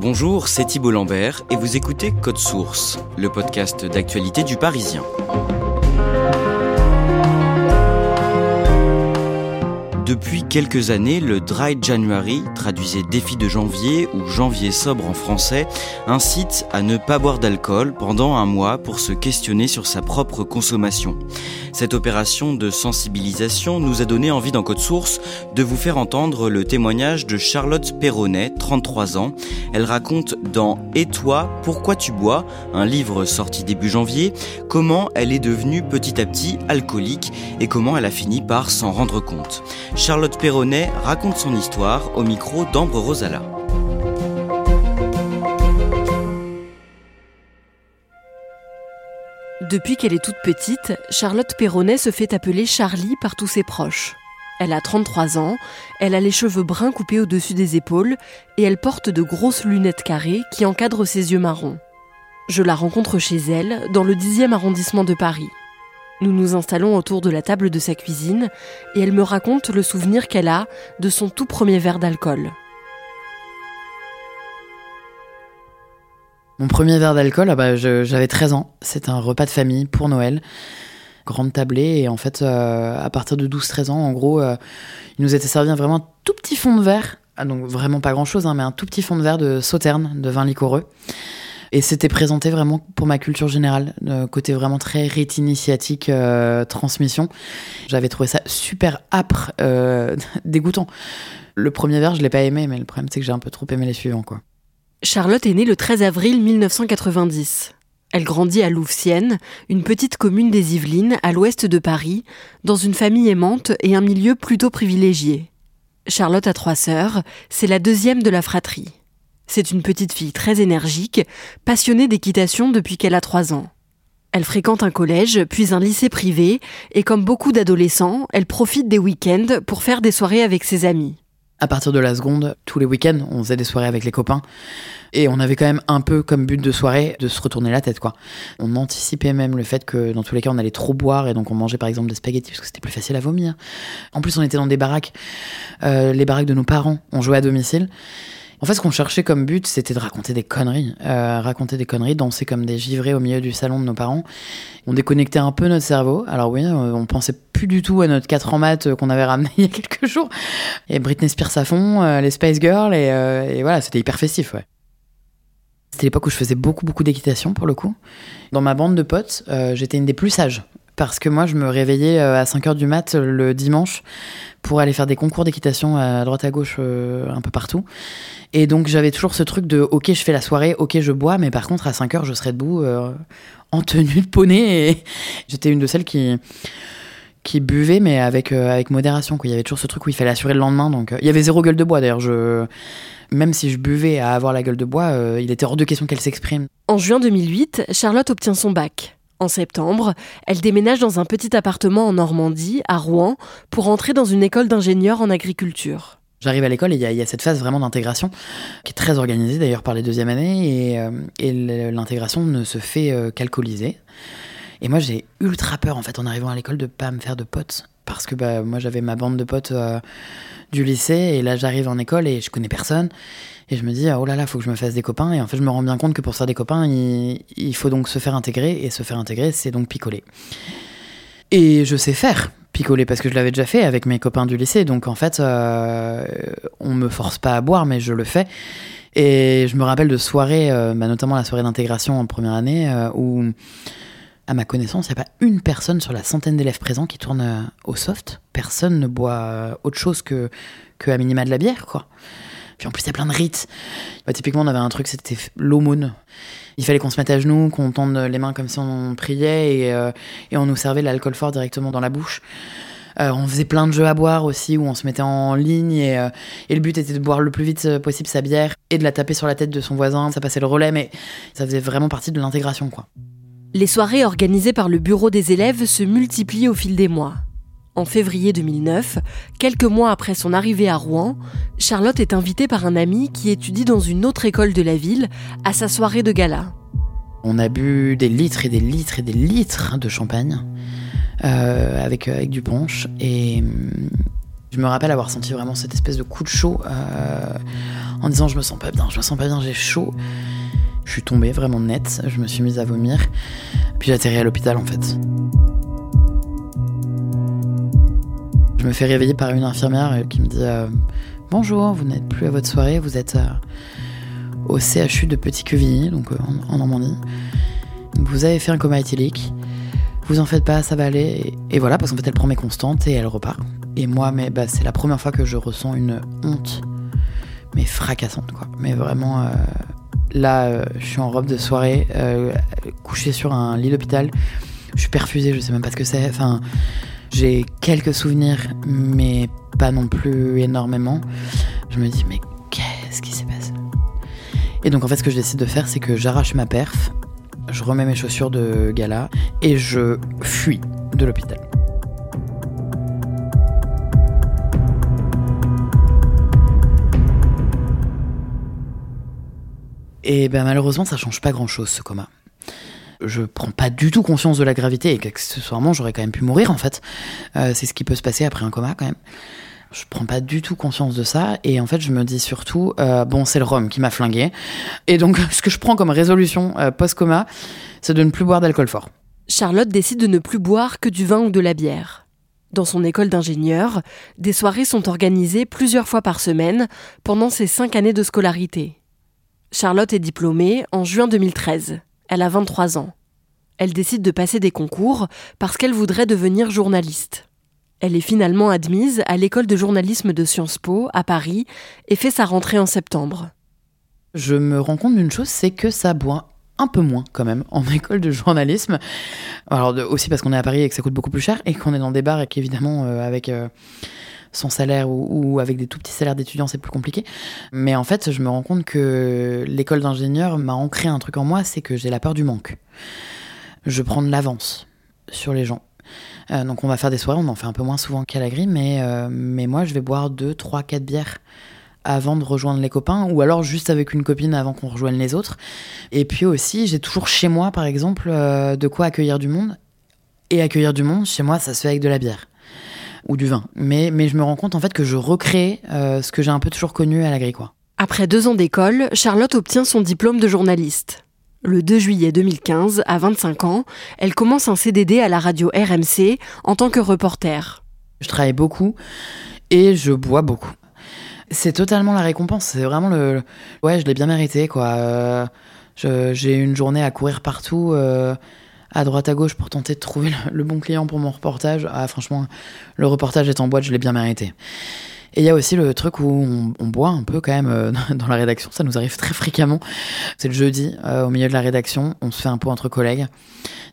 Bonjour, c'est Thibault Lambert et vous écoutez Code Source, le podcast d'actualité du Parisien. Depuis quelques années, le Dry January, traduisait défi de janvier ou janvier sobre en français, incite à ne pas boire d'alcool pendant un mois pour se questionner sur sa propre consommation. Cette opération de sensibilisation nous a donné envie dans Code Source de vous faire entendre le témoignage de Charlotte Perronnet, 33 ans. Elle raconte dans Et toi, pourquoi tu bois, un livre sorti début janvier, comment elle est devenue petit à petit alcoolique et comment elle a fini par s'en rendre compte. Charlotte Perronnet raconte son histoire au micro d'Ambre Rosala. Depuis qu'elle est toute petite, Charlotte Perronnet se fait appeler Charlie par tous ses proches. Elle a 33 ans, elle a les cheveux bruns coupés au-dessus des épaules et elle porte de grosses lunettes carrées qui encadrent ses yeux marrons. Je la rencontre chez elle, dans le 10e arrondissement de Paris. Nous nous installons autour de la table de sa cuisine et elle me raconte le souvenir qu'elle a de son tout premier verre d'alcool. Mon premier verre d'alcool, ah bah, j'avais 13 ans. C'était un repas de famille pour Noël. Grande tablée. Et en fait, euh, à partir de 12-13 ans, en gros, euh, il nous était servi vraiment un tout petit fond de verre. Ah, donc vraiment pas grand-chose, hein, mais un tout petit fond de verre de sauterne, de vin liquoreux. Et c'était présenté vraiment pour ma culture générale, côté vraiment très rite initiatique, euh, transmission. J'avais trouvé ça super âpre, dégoûtant. Le premier verre, je l'ai pas aimé, mais le problème c'est que j'ai un peu trop aimé les suivants, quoi. Charlotte est née le 13 avril 1990. Elle grandit à Louvciennes, une petite commune des Yvelines à l'ouest de Paris, dans une famille aimante et un milieu plutôt privilégié. Charlotte a trois sœurs, c'est la deuxième de la fratrie. C'est une petite fille très énergique, passionnée d'équitation depuis qu'elle a 3 ans. Elle fréquente un collège, puis un lycée privé, et comme beaucoup d'adolescents, elle profite des week-ends pour faire des soirées avec ses amis. À partir de la seconde, tous les week-ends, on faisait des soirées avec les copains. Et on avait quand même un peu comme but de soirée de se retourner la tête, quoi. On anticipait même le fait que dans tous les cas, on allait trop boire et donc on mangeait par exemple des spaghettis parce que c'était plus facile à vomir. En plus, on était dans des baraques, euh, les baraques de nos parents. On jouait à domicile. En fait, ce qu'on cherchait comme but, c'était de raconter des conneries. Euh, raconter des conneries, danser comme des givrés au milieu du salon de nos parents. On déconnectait un peu notre cerveau. Alors oui, euh, on pensait plus du tout à notre 4 en maths euh, qu'on avait ramené il y a quelques jours. Et Britney Spears à fond, les Spice Girls, et, et voilà, c'était hyper festif, ouais. C'était l'époque où je faisais beaucoup, beaucoup d'équitation pour le coup. Dans ma bande de potes, j'étais une des plus sages parce que moi, je me réveillais à 5h du mat le dimanche pour aller faire des concours d'équitation à droite à gauche un peu partout. Et donc j'avais toujours ce truc de ok je fais la soirée, ok je bois, mais par contre à 5 heures je serai debout euh, en tenue de poney. J'étais une de celles qui qui buvait mais avec euh, avec modération. Quoi. Il y avait toujours ce truc où il fallait assurer le lendemain. Donc euh, il y avait zéro gueule de bois d'ailleurs. Même si je buvais à avoir la gueule de bois, il était hors de question qu'elle s'exprime. En juin 2008, Charlotte obtient son bac. En septembre, elle déménage dans un petit appartement en Normandie, à Rouen, pour entrer dans une école d'ingénieur en agriculture. J'arrive à l'école et il y, a cette phase vraiment d'intégration qui est très organisée d'ailleurs par les deuxièmes années et, euh, l'intégration ne se fait euh. Et moi j'ai ultra peur en fait en arrivant à l'école de pas me faire de potes parce que bah, moi j'avais ma bande de potes euh, du lycée et là j'arrive en école et je connais personne et je me dis oh là là faut que je me fasse des copains et en fait je me rends bien compte que pour faire des copains il, faut donc se faire intégrer et se faire intégrer c'est donc picoler. Et je sais faire picoler parce que je l'avais déjà fait avec mes copains du lycée. Donc en fait, euh, on me force pas à boire, mais je le fais. Et je me rappelle de soirées, euh, bah, notamment la soirée d'intégration en première année, euh, où, à ma connaissance, il n'y a pas une personne sur la centaine d'élèves présents qui tourne au soft. Personne ne boit autre chose que, que à minima de la bière, quoi. Puis en plus, il y a plein de rites. Bah, typiquement, on avait un truc, c'était l'aumône. Il fallait qu'on se mette à genoux, qu'on tende les mains comme si on priait et, euh, on nous servait l'alcool fort directement dans la bouche. Euh, on faisait plein de jeux à boire aussi, où on se mettait en ligne et, euh, et le but était de boire le plus vite possible sa bière et de la taper sur la tête de son voisin. Ça passait le relais, mais ça faisait vraiment partie de l'intégration, quoi. Les soirées organisées par le bureau des élèves se multiplient au fil des mois. En février 2009, quelques mois après son arrivée à Rouen, Charlotte est invitée par un ami qui étudie dans une autre école de la ville à sa soirée de gala. On a bu des litres et des litres et des litres de champagne euh, avec, euh, avec du punch et hum, je me rappelle avoir senti vraiment cette espèce de coup de chaud euh, en disant je me sens pas bien, je me sens pas bien, j'ai chaud. Je suis tombée vraiment net, je me suis mise à vomir, puis j'ai atterri à l'hôpital en fait. Je me fais réveiller par une infirmière qui me dit euh, Bonjour, vous n'êtes plus à votre soirée, vous êtes euh, au CHU de Petit-Quevilly, donc euh, en, Normandie. Vous avez fait un coma éthylique. Vous en faites pas, ça va aller. Et, voilà, parce qu'en fait, elle prend mes constantes et elle repart. Et moi, mais bah, c'est la première fois que je ressens une honte, mais fracassante, quoi. Mais vraiment, là, je suis en robe de soirée, couché sur un lit d'hôpital. Je suis perfusée, je sais même pas ce que c'est. Enfin, j'ai quelques souvenirs, mais pas non plus énormément. Je me dis, mais qu'est-ce qui s'est passé? Et donc, en fait, ce que je décide de faire, c'est que j'arrache ma perf, je remets mes chaussures de gala et je fuis de l'hôpital. Et ben malheureusement, ça change pas grand chose ce coma je prends pas du tout conscience de la gravité et qu'accessoirement j'aurais quand même pu mourir en fait. Euh, c'est ce qui peut se passer après un coma quand même. Je prends pas du tout conscience de ça et en fait je me dis surtout euh, bon c'est le rhum qui m'a flingué et donc ce que je prends comme résolution euh, post-coma c'est de ne plus boire d'alcool fort. Charlotte décide de ne plus boire que du vin ou de la bière. Dans son école d'ingénieur, des soirées sont organisées plusieurs fois par semaine pendant ses cinq années de scolarité. Charlotte est diplômée en juin 2013. Elle a 23 ans. Elle décide de passer des concours parce qu'elle voudrait devenir journaliste. Elle est finalement admise à l'école de journalisme de Sciences Po à Paris et fait sa rentrée en septembre. Je me rends compte d'une chose, c'est que ça boit un peu moins quand même en école de journalisme. Alors aussi parce qu'on est à Paris et que ça coûte beaucoup plus cher et qu'on est dans des bars et qu'évidemment euh, avec euh, son salaire ou, avec des tout petits salaires d'étudiants, c'est plus compliqué. Mais en fait, je me rends compte que l'école d'ingénieur m'a ancré un truc en moi, c'est que j'ai la peur du manque. Je prends de l'avance sur les gens. Euh, donc on va faire des soirées, on en fait un peu moins souvent qu'à la grille, mais, euh, mais moi je vais boire 2, 3, 4 bières avant de rejoindre les copains, ou alors juste avec une copine avant qu'on rejoigne les autres. Et puis aussi, j'ai toujours chez moi, par exemple, euh, de quoi accueillir du monde. Et accueillir du monde, chez moi, ça se fait avec de la bière ou du vin. Mais, mais je me rends compte en fait que je recrée euh, ce que j'ai un peu toujours connu à l'agri. Après deux ans d'école, Charlotte obtient son diplôme de journaliste. Le 2 juillet 2015, à 25 ans, elle commence un CDD à la radio RMC en tant que reporter. Je travaille beaucoup et je bois beaucoup. C'est totalement la récompense. C'est vraiment le. Ouais, je l'ai bien mérité, quoi. Euh, j'ai une journée à courir partout. Euh, à droite à gauche pour tenter de trouver le, bon client pour mon reportage. Ah, franchement, le reportage est en boîte, je l'ai bien mérité. Et il y a aussi le truc où on, boit un peu quand même euh, dans la rédaction, ça nous arrive très fréquemment. C'est le jeudi, euh, au milieu de la rédaction, on se fait un pot entre collègues.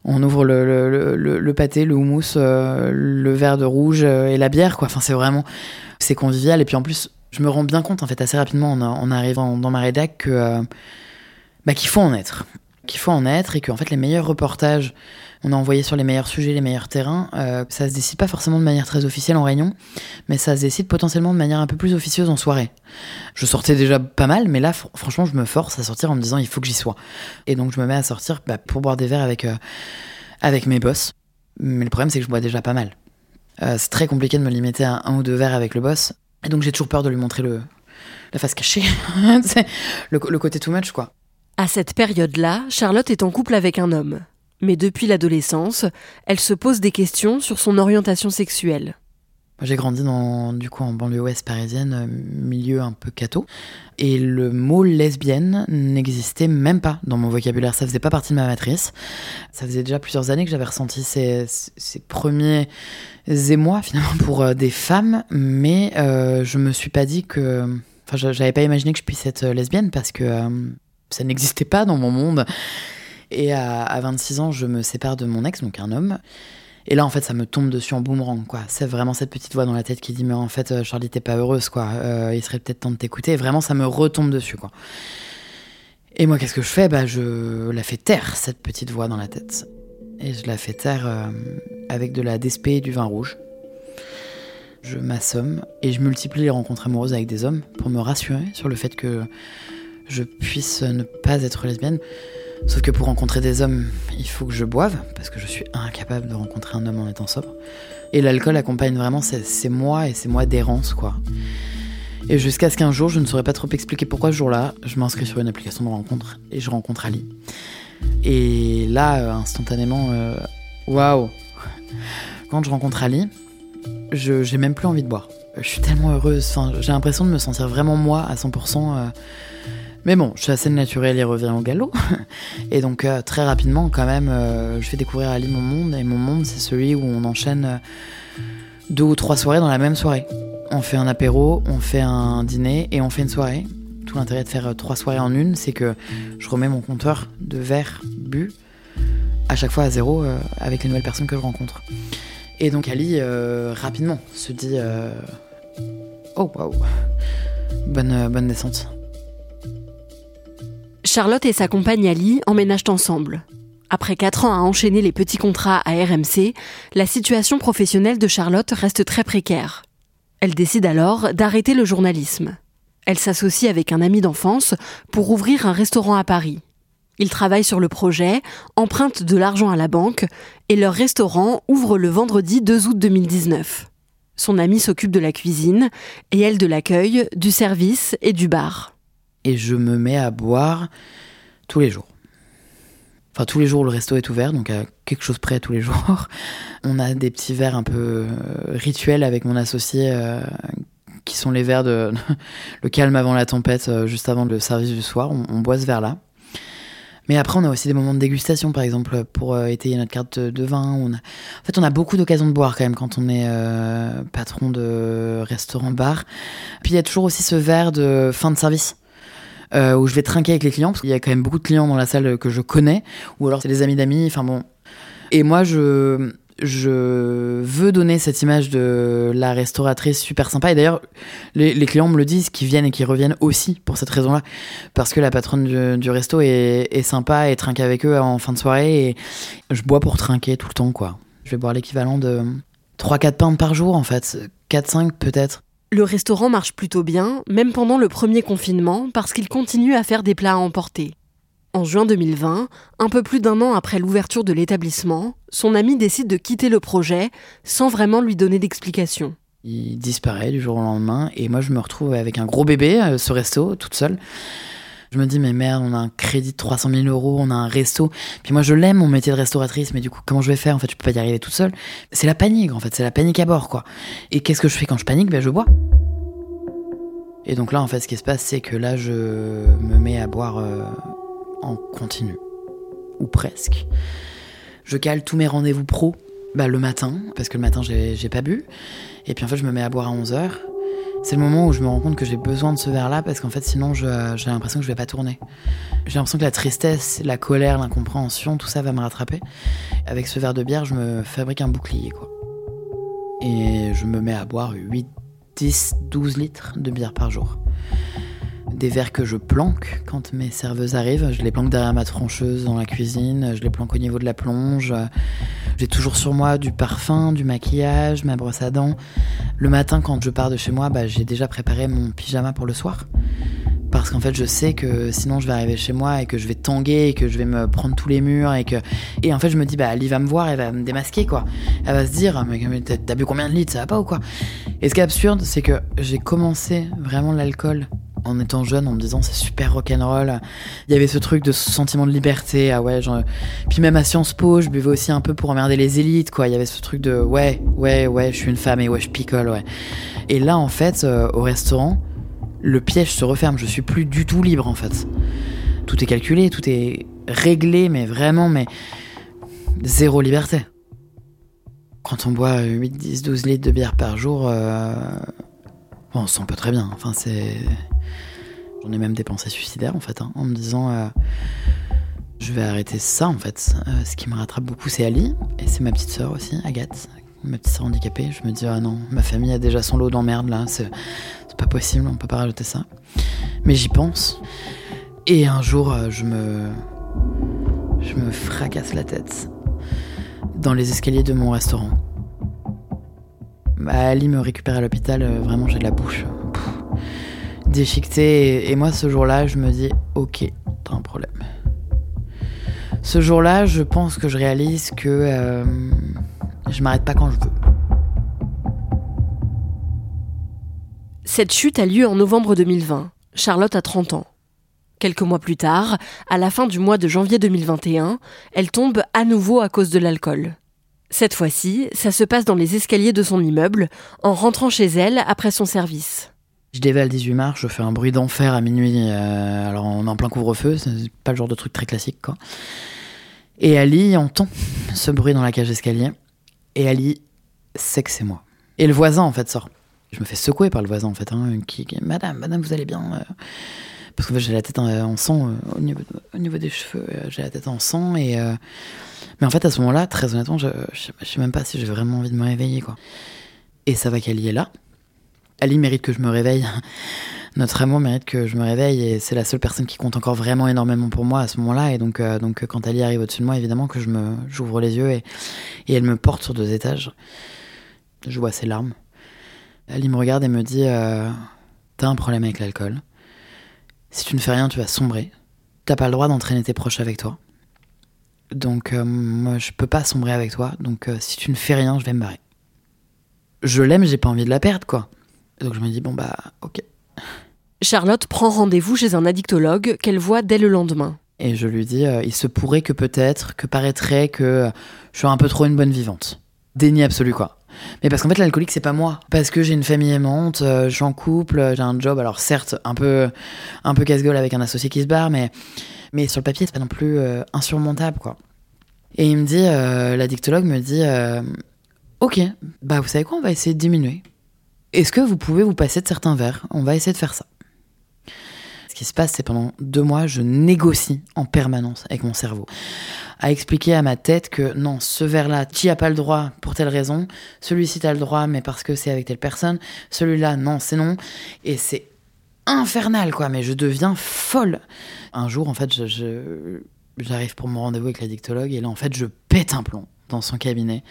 On ouvre le, pâté, le houmous, euh, le verre de rouge et la bière, quoi. Enfin, c'est vraiment, c'est convivial. Et puis en plus, je me rends bien compte, en fait, assez rapidement en, arrivant dans ma rédac, que bah, qu'il faut en être qu'il faut en être et qu'en fait les meilleurs reportages, on a envoyé sur les meilleurs sujets, les meilleurs terrains, euh, ça se décide pas forcément de manière très officielle en réunion, mais ça se décide potentiellement de manière un peu plus officieuse en soirée. Je sortais déjà pas mal, mais là franchement je me force à sortir en me disant il faut que j'y sois. Et donc je me mets à sortir bah, pour boire des verres avec, euh, avec mes boss. Mais le problème c'est que je bois déjà pas mal. Euh, c'est très compliqué de me limiter à un ou deux verres avec le boss. Et donc j'ai toujours peur de lui montrer le, la face cachée. le, le côté too much quoi. À cette période-là, Charlotte est en couple avec un homme. Mais depuis l'adolescence, elle se pose des questions sur son orientation sexuelle. J'ai grandi dans, du coup, en banlieue ouest parisienne, euh, milieu un peu catho. Et le mot lesbienne n'existait même pas dans mon vocabulaire. Ça faisait pas partie de ma matrice. Ça faisait déjà plusieurs années que j'avais ressenti ces, ces, premiers émois, finalement, pour euh, des femmes. Mais euh, je me suis pas dit que. Enfin, j'avais pas imaginé que je puisse être lesbienne parce que ça n'existait pas dans mon monde. Et à, 26 ans, je me sépare de mon ex, donc un homme. Et là, en fait, ça me tombe dessus en boomerang, quoi. C'est vraiment cette petite voix dans la tête qui dit, mais en fait, Charlie, t'es pas heureuse, quoi. il serait peut-être temps de t'écouter. Vraiment, ça me retombe dessus, quoi. Et moi, qu'est-ce que je fais? Bah, je la fais taire, cette petite voix dans la tête. Et je la fais taire euh, avec de la DSP et du vin rouge. Je m'assomme et je multiplie les rencontres amoureuses avec des hommes pour me rassurer sur le fait que je puisse ne pas être lesbienne. Sauf que pour rencontrer des hommes, il faut que je boive, parce que je suis incapable de rencontrer un homme en étant sobre. Et l'alcool accompagne vraiment ces mois et ces mois d'errance, quoi. Et jusqu'à ce qu'un jour, je ne saurais pas trop expliquer pourquoi ce jour-là, je m'inscris sur une application de rencontre et je rencontre Ali. Et là, euh, instantanément, euh, waouh Quand je rencontre Ali, je j'ai même plus envie de boire. Je suis tellement heureuse, enfin, j'ai l'impression de me sentir vraiment moi à 100%. Euh. Mais bon, je suis assez naturelle et reviens au galop. Et donc très rapidement, quand même, je fais découvrir Ali mon monde. Et mon monde, c'est celui où on enchaîne deux ou trois soirées dans la même soirée. On fait un apéro, on fait un dîner et on fait une soirée. Tout l'intérêt de faire euh, trois soirées en une, c'est que je remets mon compteur de verre bu à chaque fois à zéro euh, avec les nouvelles personnes que je rencontre. Et donc Ali, euh, rapidement, se dit Oh, waouh bonne, bonne descente. Charlotte et sa compagne Ali emménagent ensemble. Après quatre ans à enchaîner les petits contrats à RMC, la situation professionnelle de Charlotte reste très précaire. Elle décide alors d'arrêter le journalisme. Elle s'associe avec un ami d'enfance pour ouvrir un restaurant à Paris. Ils travaillent sur le projet, empruntent de l'argent à la banque et leur restaurant ouvre le vendredi 2 août 2019. Son ami s'occupe de la cuisine et elle de l'accueil, du service et du bar. Et je me mets à boire tous les jours. Enfin, tous les jours, le resto est ouvert, donc à quelque chose près tous les jours. On a des petits verres un peu euh, rituels avec mon associé, euh, qui sont les verres de le calme avant la tempête, euh, juste avant le service du soir. On, boit ce verre-là. Mais après, on a aussi des moments de dégustation, par exemple, pour étayer notre carte de, vin. En fait, on a beaucoup d'occasions de boire quand même quand on est patron de restaurant-bar. Puis il y a toujours aussi ce verre de fin de service. Euh, où je vais trinquer avec les clients, parce qu'il y a quand même beaucoup de clients dans la salle que je connais, ou alors c'est des amis d'amis, enfin bon. Et moi, je, je veux donner cette image de la restauratrice super sympa. Et d'ailleurs, les, clients me le disent, qui viennent et qui reviennent aussi pour cette raison-là. Parce que la patronne du, resto est, est, sympa et trinque avec eux en fin de soirée. Et je bois pour trinquer tout le temps, quoi. Je vais boire l'équivalent de 3-4 pintes par jour, en fait. 4-5 peut-être. Le restaurant marche plutôt bien, même pendant le premier confinement, parce qu'il continue à faire des plats à emporter. En juin 2020, un peu plus d'un an après l'ouverture de l'établissement, son ami décide de quitter le projet sans vraiment lui donner d'explication. Il disparaît du jour au lendemain et moi je me retrouve avec un gros bébé, euh, ce resto, toute seule. Je me dis, mais merde, on a un crédit de 300 000 euros, on a un resto. Puis moi, je l'aime, mon métier de restauratrice, mais du coup, comment je vais faire? En fait, je peux pas y arriver toute seule. C'est la panique, en fait, c'est la panique à bord, quoi. Et qu'est-ce que je fais quand je panique? Ben, je bois. Et donc là, en fait, ce qui se passe, c'est que là, je me mets à boire euh, en continu. Ou presque. Je cale tous mes rendez-vous pro bah, le matin, parce que le matin, j'ai pas bu. Et puis en fait, je me mets à boire à 11h. C'est le moment où je me rends compte que j'ai besoin de ce verre-là parce qu'en fait, sinon, j'ai l'impression que je vais pas tourner. J'ai l'impression que la tristesse, la colère, l'incompréhension, tout ça va me rattraper. Avec ce verre de bière, je me fabrique un bouclier, quoi. Et je me mets à boire 8, 10, 12 litres de bière par jour des verres que je planque quand mes serveuses arrivent. Je les planque derrière ma trancheuse dans la cuisine, je les planque au niveau de la plonge. J'ai toujours sur moi du parfum, du maquillage, ma brosse à dents. Le matin, quand je pars de chez moi, bah, j'ai déjà préparé mon pyjama pour le soir. Parce qu'en fait, je sais que sinon je vais arriver chez moi et que je vais tanguer et que je vais me prendre tous les murs et que. Et en fait, je me dis, bah, Ali va me voir, elle va me démasquer, quoi. Elle va se dire, mais t'as bu combien de litres, ça va pas ou quoi? Et ce qui est absurde, c'est que j'ai commencé vraiment l'alcool en étant jeune en me disant c'est super rock'n'roll. Il y avait ce truc de sentiment de liberté, ah ouais. Puis même à Sciences Po, je buvais aussi un peu pour emmerder les élites, quoi. Il y avait ce truc de ouais, ouais, ouais, je suis une femme et ouais, je picole, ouais. Et là, en fait, euh, au restaurant, le piège se referme. Je suis plus du tout libre, en fait. Tout est calculé, tout est réglé, mais vraiment, mais zéro liberté. Quand on boit 8, 10, 12 litres de bière par jour, euh... bon, on se sent très bien. Enfin, c'est. J'en ai même des pensées suicidaires en fait, hein, en me disant euh, Je vais arrêter ça en fait. Euh, ce qui me rattrape beaucoup, c'est Ali. Et c'est ma petite sœur aussi, Agathe. Ma petite sœur handicapée. Je me dis, ah non, ma famille a déjà son lot d'emmerdes là. C'est pas possible, on peut pas rajouter ça. Mais j'y pense. Et un jour, euh, je me. Je me fracasse la tête dans les escaliers de mon restaurant. Ali me récupère à l'hôpital, euh, vraiment j'ai de la bouche déchiquetée. Et, moi, ce jour-là, je me dis, ok, t'as un problème. Ce jour-là, je pense que je réalise que euh, je m'arrête pas quand je veux. Cette chute a lieu en novembre 2020. Charlotte a 30 ans. Quelques mois plus tard, à la fin du mois de janvier 2021, elle tombe à nouveau à cause de l'alcool. Cette fois-ci, ça se passe dans les escaliers de son immeuble, en rentrant chez elle après son service. Je dévale 18 marches, je fais un bruit d'enfer à minuit. Euh, alors on est en plein couvre-feu, c'est pas le genre de truc très classique quoi. Et Ali entend ce bruit dans la cage d'escalier. Et Ali sait que c'est moi. Et le voisin en fait sort. Je me fais secouer par le voisin en fait, hein, qui, Madame, Madame, vous allez bien euh Parce que j'ai la tête en, sang euh, au, niveau, au niveau des cheveux, j'ai la tête en sang et mais en fait, à ce moment-là, très honnêtement, je, je, sais même pas si j'ai vraiment envie de me réveiller, quoi. Et ça va qu'Ali est là. Ali mérite que je me réveille. Notre amour mérite que je me réveille et c'est la seule personne qui compte encore vraiment énormément pour moi à ce moment-là. Et donc, euh, donc quand Ali arrive au-dessus de moi, évidemment que je me, j'ouvre les yeux et, et elle me porte sur deux étages. Je vois ses larmes. Ali me regarde et me dit euh, T'as un problème avec l'alcool. Si tu ne fais rien, tu vas sombrer. T'as pas le droit d'entraîner tes proches avec toi. Donc, euh, moi, je peux pas sombrer avec toi. Donc, euh, si tu ne fais rien, je vais me barrer. Je l'aime, j'ai pas envie de la perdre, quoi. Donc, je me dis, bon, bah, ok. Charlotte prend rendez-vous chez un addictologue qu'elle voit dès le lendemain. Et je lui dis, euh, il se pourrait que peut-être, que paraîtrait que je suis un peu trop une bonne vivante. Déni absolu, quoi. Mais parce qu'en fait, l'alcoolique, c'est pas moi. Parce que j'ai une famille aimante, je suis en couple, j'ai un job, alors certes, un peu, un peu casse-gueule avec un associé qui se barre, mais mais sur le papier, c'est pas non plus euh, insurmontable, quoi. Et il me dit, euh, l'addictologue me dit, euh, ok, bah vous savez quoi, on va essayer de diminuer. Est-ce que vous pouvez vous passer de certains verres? On va essayer de faire ça. Ce qui se passe, c'est pendant deux mois, je négocie en permanence avec mon cerveau, à expliquer à ma tête que non, ce verre-là, tu as pas le droit pour telle raison, celui-ci t'as le droit, mais parce que c'est avec telle personne, celui-là, non, c'est non. Et c'est infernal, quoi, mais je deviens folle. Un jour, en fait, j'arrive pour mon rendez-vous avec la dictologue, et là, en fait, je pète un plomb dans son cabinet.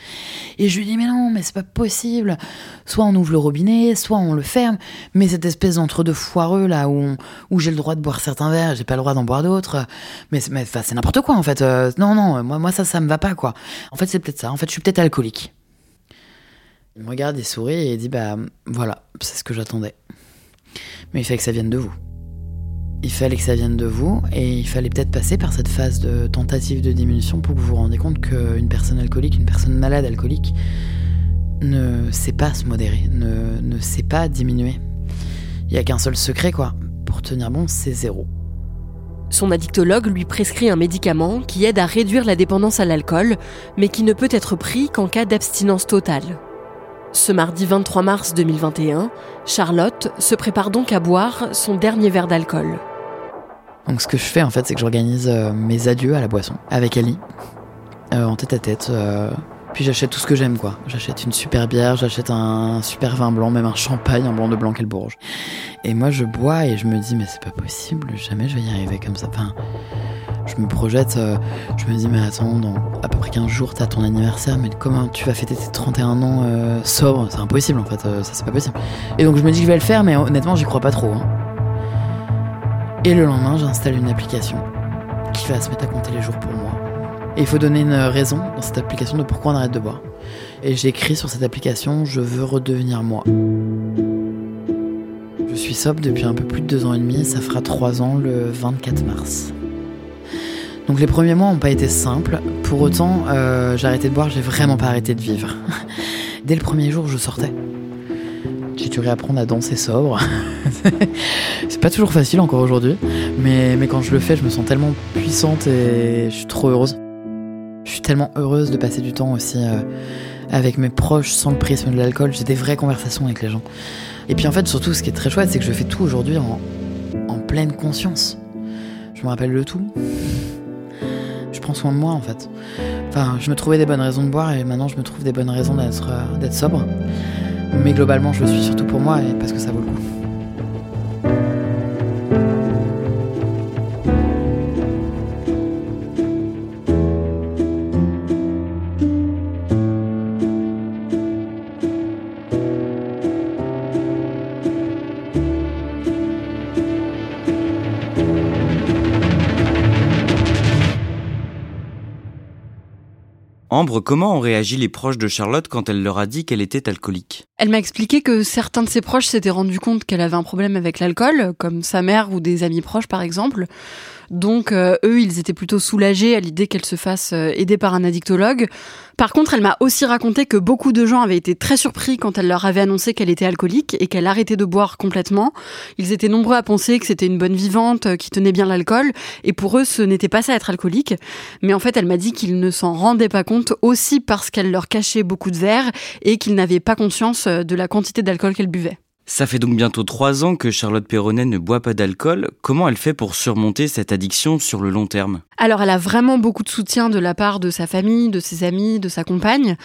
Et je lui dis, mais non, mais c'est pas possible. Soit on ouvre le robinet, soit on le ferme. Mais cette espèce d'entre-deux foireux, là, où, où j'ai le droit de boire certains verres, j'ai pas le droit d'en boire d'autres. Mais, mais c'est n'importe quoi, en fait. Euh, non, non, moi, moi, ça, ça me va pas, quoi. En fait, c'est peut-être ça. En fait, je suis peut-être alcoolique. Il me regarde, il sourit et il dit, bah, voilà, c'est ce que j'attendais. Mais il fallait que ça vienne de vous. Il fallait que ça vienne de vous et il fallait peut-être passer par cette phase de tentative de diminution pour que vous vous rendiez compte qu'une personne alcoolique, une personne malade alcoolique, ne sait pas se modérer, ne, ne sait pas diminuer. Il n'y a qu'un seul secret, quoi. Pour tenir bon, c'est zéro. Son addictologue lui prescrit un médicament qui aide à réduire la dépendance à l'alcool, mais qui ne peut être pris qu'en cas d'abstinence totale. Ce mardi 23 mars 2021, Charlotte se prépare donc à boire son dernier verre d'alcool. Donc ce que je fais en fait, c'est que j'organise euh, mes adieux à la boisson avec Ali, euh, en tête à tête. Euh, puis j'achète tout ce que j'aime quoi. J'achète une super bière, j'achète un super vin blanc, même un champagne, un blanc de blanc, quelle bourge. Et moi je bois et je me dis mais c'est pas possible, jamais je vais y arriver comme ça. Enfin, je me projette, euh, je me dis, mais attends, dans à peu près 15 jours, t'as ton anniversaire, mais comment tu vas fêter tes 31 ans euh, sobre C'est impossible en fait, euh, ça c'est pas possible. Et donc je me dis que je vais le faire, mais honnêtement, j'y crois pas trop. Hein. Et le lendemain, j'installe une application qui va se mettre à compter les jours pour moi. Et il faut donner une raison dans cette application de pourquoi on arrête de boire. Et j'ai écrit sur cette application, je veux redevenir moi. Je suis sobre depuis un peu plus de deux ans et demi, ça fera trois ans le 24 mars. Donc les premiers mois n'ont pas été simples. Pour autant, euh, j'ai arrêté de boire, j'ai vraiment pas arrêté de vivre. Dès le premier jour, je sortais. J'ai dû réapprendre à danser sobre. c'est pas toujours facile encore aujourd'hui, mais, mais quand je le fais, je me sens tellement puissante et je suis trop heureuse. Je suis tellement heureuse de passer du temps aussi euh, avec mes proches sans le prisme de l'alcool. J'ai des vraies conversations avec les gens. Et puis en fait, surtout, ce qui est très chouette, c'est que je fais tout aujourd'hui en, en pleine conscience. Je me rappelle le tout. Prends soin de moi en fait. Enfin, je me trouvais des bonnes raisons de boire et maintenant je me trouve des bonnes raisons d'être d'être sobre. Mais globalement, je le suis surtout pour moi et parce que ça vaut le coup. Comment ont réagi les proches de Charlotte quand elle leur a dit qu'elle était alcoolique? Elle m'a expliqué que certains de ses proches s'étaient rendus compte qu'elle avait un problème avec l'alcool, comme sa mère ou des amis proches par exemple. Donc euh, eux, ils étaient plutôt soulagés à l'idée qu'elle se fasse euh, aider par un addictologue. Par contre, elle m'a aussi raconté que beaucoup de gens avaient été très surpris quand elle leur avait annoncé qu'elle était alcoolique et qu'elle arrêtait de boire complètement. Ils étaient nombreux à penser que c'était une bonne vivante, euh, qui tenait bien l'alcool, et pour eux, ce n'était pas ça être alcoolique. Mais en fait, elle m'a dit qu'ils ne s'en rendaient pas compte aussi parce qu'elle leur cachait beaucoup de verre et qu'ils n'avaient pas conscience de la quantité d'alcool qu'elle buvait. Ça fait donc bientôt trois ans que Charlotte Perronnet ne boit pas d'alcool. Comment elle fait pour surmonter cette addiction sur le long terme? Alors elle a vraiment beaucoup de soutien de la part de sa famille, de ses amis, de sa compagne.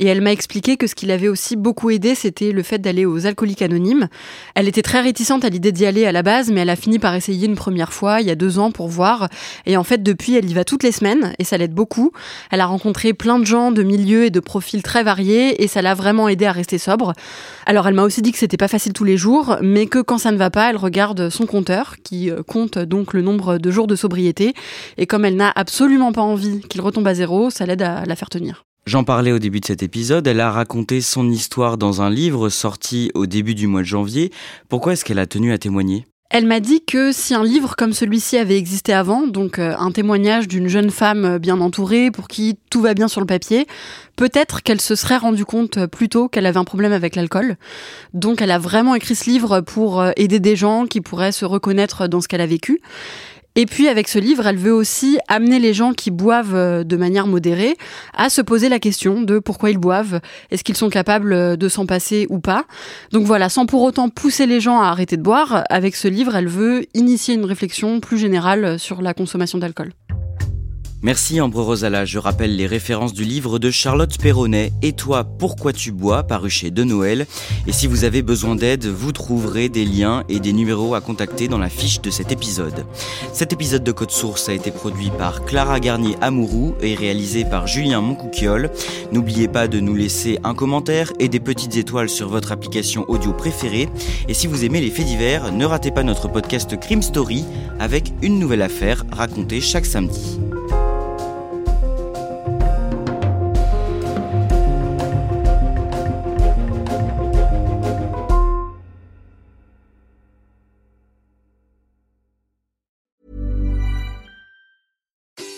Et elle m'a expliqué que ce qui l'avait aussi beaucoup aidé, c'était le fait d'aller aux alcooliques anonymes. Elle était très réticente à l'idée d'y aller à la base, mais elle a fini par essayer une première fois, il y a deux ans, pour voir. Et en fait, depuis, elle y va toutes les semaines, et ça l'aide beaucoup. Elle a rencontré plein de gens de milieux et de profils très variés, et ça l'a vraiment aidé à rester sobre. Alors elle m'a aussi dit que c'était pas facile tous les jours, mais que quand ça ne va pas, elle regarde son compteur, qui euh, compte donc le nombre de jours de sobriété. Et comme elle n'a absolument pas envie qu'il retombe à zéro, ça l'aide à la faire tenir. J'en parlais au début de cet épisode, elle a raconté son histoire dans un livre sorti au début du mois de janvier. Pourquoi est-ce qu'elle a tenu à témoigner? Elle m'a dit que si un livre comme celui-ci avait existé avant, donc euh, un témoignage d'une jeune femme bien entourée pour qui tout va bien sur le papier, peut-être qu'elle se serait rendue compte plus tôt qu'elle avait un problème avec l'alcool. Donc elle a vraiment écrit ce livre pour euh, aider des gens qui pourraient se reconnaître dans ce qu'elle a vécu. Et puis avec ce livre, elle veut aussi amener les gens qui boivent euh, de manière modérée à se poser la question de pourquoi ils boivent, est-ce qu'ils sont capables euh, de s'en passer ou pas? Donc voilà, sans pour autant pousser les gens à arrêter de boire, avec ce livre, elle veut initier une réflexion plus générale sur la consommation d'alcool. Merci Ambre Rosala, je rappelle les références du livre de Charlotte Perronnet, Et toi, pourquoi tu bois, paru chez De Noël. Et si vous avez besoin d'aide, vous trouverez des liens et des numéros à contacter dans la fiche de cet épisode. Cet épisode de Code Source a été produit par Clara Garnier Amourou et réalisé par Julien Moncouquiole. N'oubliez pas de nous laisser un commentaire et des petites étoiles sur votre application audio préférée. Et si vous aimez les faits divers, ne ratez pas notre podcast Crime Story avec une nouvelle affaire racontée chaque samedi.